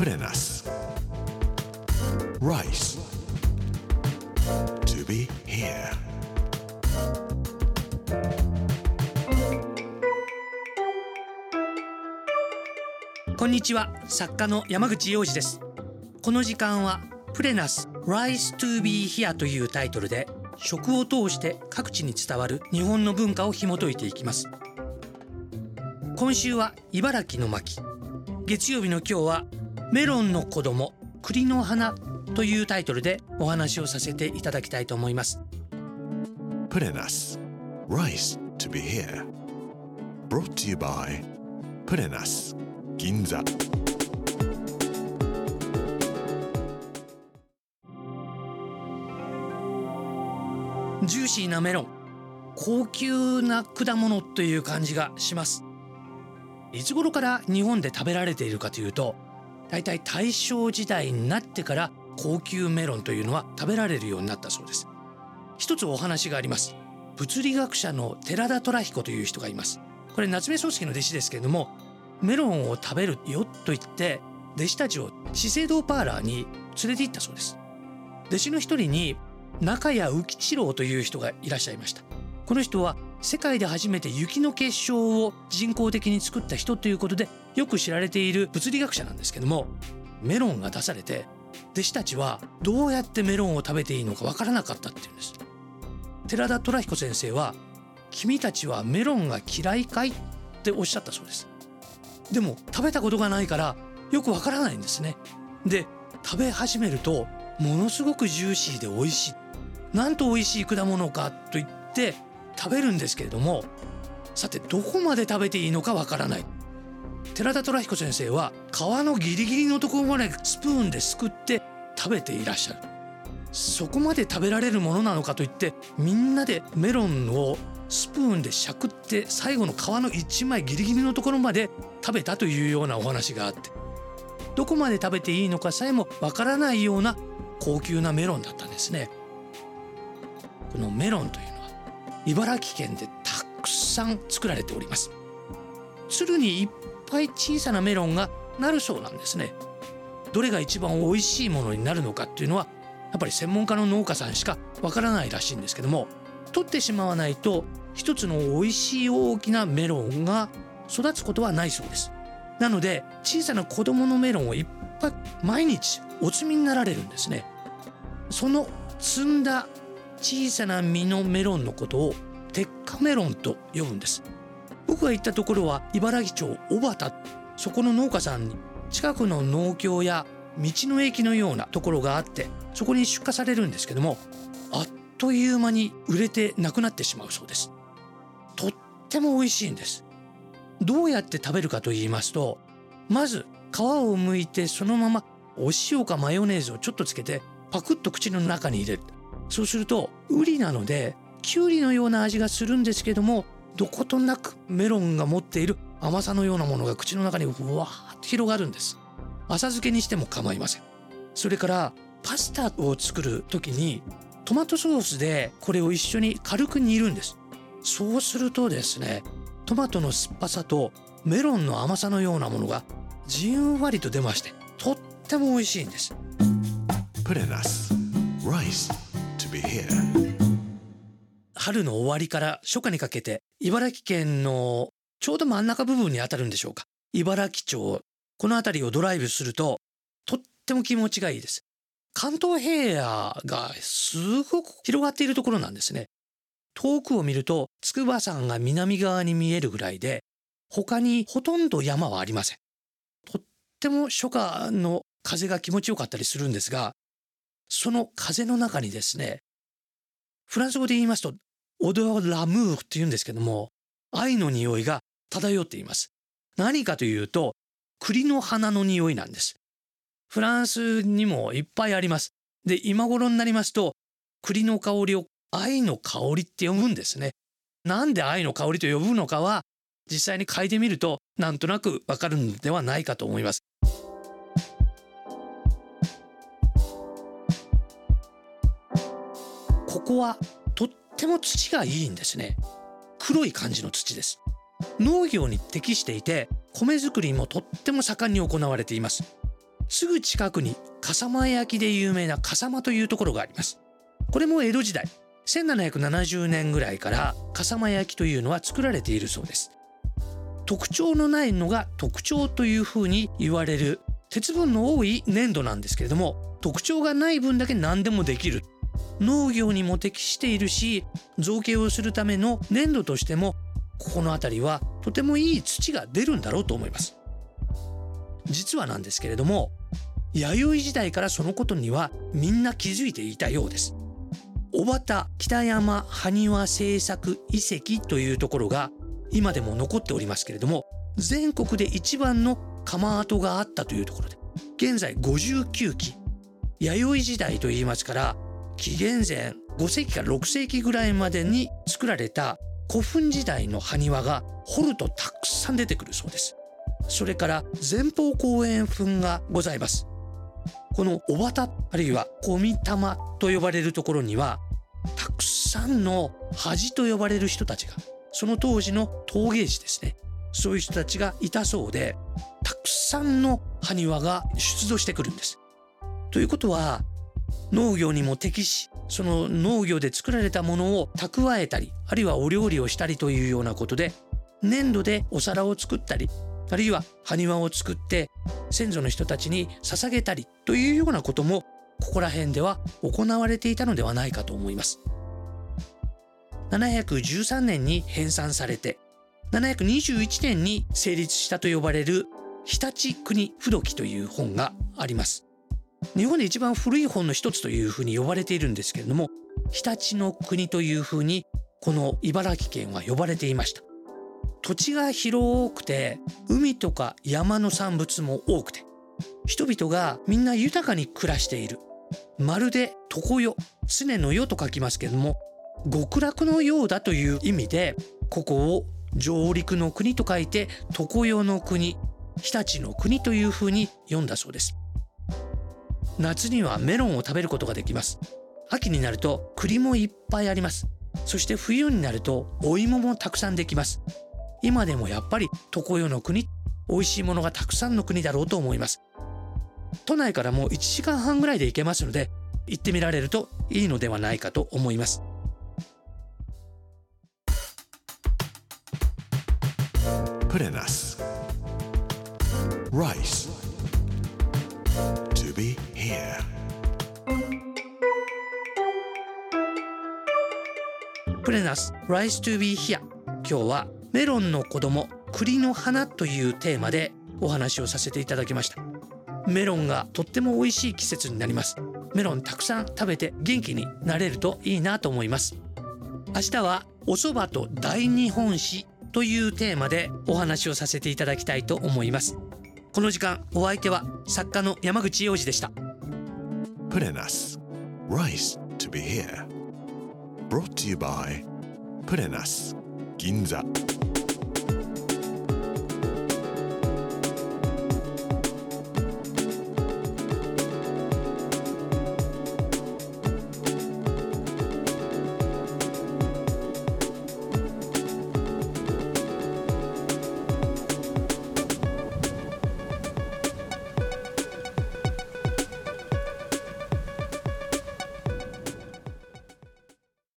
プレナス Rice To be here. こんにちは。作家の山口洋二です。この時間はプレナス Rise to be here というタイトルで食を通して各地に伝わる日本の文化を紐解いていきます。今週は茨城の巻。月曜日の今日はメロンの子供栗の花というタイトルでお話をさせていただきたいと思います。プレナス Rice to be here. Brought to you by プレナス銀座ジューシーなメロン高級な果物という感じがします。いつ頃から日本で食べられているかというと大体大正時代になってから高級メロンというのは食べられるようになったそうです。一つお話があります。物理学者の寺田虎彦という人がいます。これ夏目漱石の弟子ですけれどもメロンを食べるよと言って弟子たちを資生堂パーラーに連れて行ったそうです。弟子の一人に中谷浮吉郎という人がいらっしゃいました。この人は世界で初めて雪の結晶を人工的に作った人ということでよく知られている物理学者なんですけどもメロンが出されて弟子たちはどうやってメロンを食べていいのかわからなかったっていうんです。寺田虎彦先生は君たちはメロンが嫌いかい？っておっしゃったそうです。でも食べたことがないからよくわからないんですね。で食べ始めるとものすごくジューシーで美味しい。なんと美味しい果物かと言って食べるんですけれどもさてどこまで食べていいのかわからない。寺田虎彦先生は皮のギリギリのところまでスプーンですくって食べていらっしゃる。そこまで食べられるものなのかといってみんなでメロンをスプーンでしゃくって最後の皮の一枚ギリギリのところまで食べたというようなお話があってどこまで食べていいのかさえもわからないような高級なメロンだったんですね。このメロンというのは茨城県でたくさん作られております。鶴にいっぱい小さなメロンがなるそうなんですね。どれが一番美味しいものになるのかっていうのはやっぱり専門家の農家さんしかわからないらしいんですけども取ってしまわないと一つの美味しい大きなメロンが育つことはないそうです。なので小さな子供のメロンをいっぱい毎日お摘みになられるんですね。その摘んだ小さな実のメロンのことを鉄火メロンと呼ぶんです。僕が行ったところは茨城町小畑そこの農家さんに近くの農協や道の駅のようなところがあってそこに出荷されるんですけどもあっという間に売れてなくなってしまうそうです。とっても美味しいんです。どうやって食べるかと言いますとまず皮を剥いてそのままお塩かマヨネーズをちょっとつけてパクッと口の中に入れる。そうするとウリなのでキュウリのような味がするんですけどもどことなくメロンが持っている甘さのようなものが口の中にふわーっと広がるんです。浅漬けにしても構いません。それからパスタを作る時にトマトソースでこれを一緒に軽く煮るんです。そうするとですねトマトの酸っぱさとメロンの甘さのようなものがじんわりと出ましてとっても美味しいんです。春の終わりから初夏にかけて茨城県のちょうど真ん中部分にあたるんでしょうか。茨城町。この辺りをドライブするととっても気持ちがいいです。関東平野がすごく広がっているところなんですね。遠くを見ると筑波山が南側に見えるぐらいで他にほとんど山はありません。とっても初夏の風が気持ちよかったりするんですがその風の中にですねフランス語で言いますとオドラムーって言うんですけども愛の匂いが漂っています。何かというと栗の花の匂いなんです。フランスにもいっぱいあります。で今頃になりますと栗の香りを愛の香りって呼ぶんですね。なんで愛の香りと呼ぶのかは実際に嗅いでみるとなんとなくわかるんではないかと思います。ここはっても土がいいんですね。黒い感じの土です。農業に適していて米作りもとっても盛んに行われています。すぐ近くに笠間焼で有名な笠間というところがあります。これも江戸時代1770年ぐらいから笠間焼というのは作られているそうです。特徴のないのが特徴というふうに言われる鉄分の多い粘土なんですけれども特徴がない分だけ何でもできる。農業にも適しているし造形をするための粘土としてもここの辺りはとてもいい土が出るんだろうと思います。実はなんですけれども弥生時代からそのことにはみんな気づいていたようです。小畑北山埴輪製作遺跡というところが今でも残っておりますけれども全国で一番の窯跡があったというところで現在59基。弥生時代といいますから紀元前5世紀から6世紀ぐらいまでに作られた古墳時代の埴輪が掘るとたくさん出てくるそうです。それから前方後円墳がございます。この小畑あるいは小見玉と呼ばれるところにはたくさんの恥と呼ばれる人たちがその当時の陶芸師ですね。そういう人たちがいたそうでたくさんの埴輪が出土してくるんです。ということは農業にも適しその農業で作られたものを蓄えたりあるいはお料理をしたりというようなことで粘土でお皿を作ったりあるいは埴輪を作って先祖の人たちに捧げたりというようなこともここら辺では行われていたのではないかと思います。713年に編纂されて721年に成立したと呼ばれる日立国不土記という本があります。日本で一番古い本の一つというふうに呼ばれているんですけれども日立の国というふうにこの茨城県は呼ばれていました。土地が広くて海とか山の産物も多くて人々がみんな豊かに暮らしている。まるで常世常の世と書きますけれども極楽のようだという意味でここを上陸の国と書いて常世の国日立の国というふうに読んだそうです。夏にはメロンを食べることができます。秋になると栗もいっぱいあります。そして冬になるとお芋もたくさんできます。今でもやっぱり常世の国美味しいものがたくさんの国だろうと思います。都内からもう1時間半ぐらいで行けますので行ってみられるといいのではないかと思います。プレナス Rice. Here. プレナス Rise to be here. 今日はメロンの子供栗の花というテーマでお話をさせていただきました。メロンがとっても美味しい季節になります。メロンたくさん食べて元気になれるといいなと思います。明日はお蕎麦と大日本史というテーマでお話をさせていただきたいと思います。この時間お相手は作家の山口洋二でした。プレナス Rice to be here Brought to you by プレナス銀座